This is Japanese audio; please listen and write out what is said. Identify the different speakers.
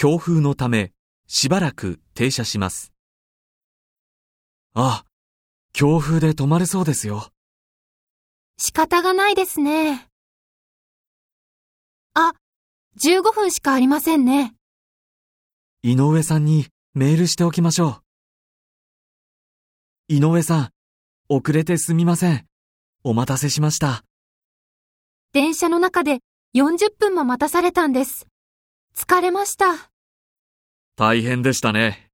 Speaker 1: 強風のため、しばらく停車します。あ、強風で止まれそうですよ。
Speaker 2: 仕方がないですね。あ、15分しかありませんね。
Speaker 1: 井上さんにメールしておきましょう。井上さん、遅れてすみません。お待たせしました。
Speaker 2: 電車の中で40分も待たされたんです。疲れました。
Speaker 1: 大変でしたね。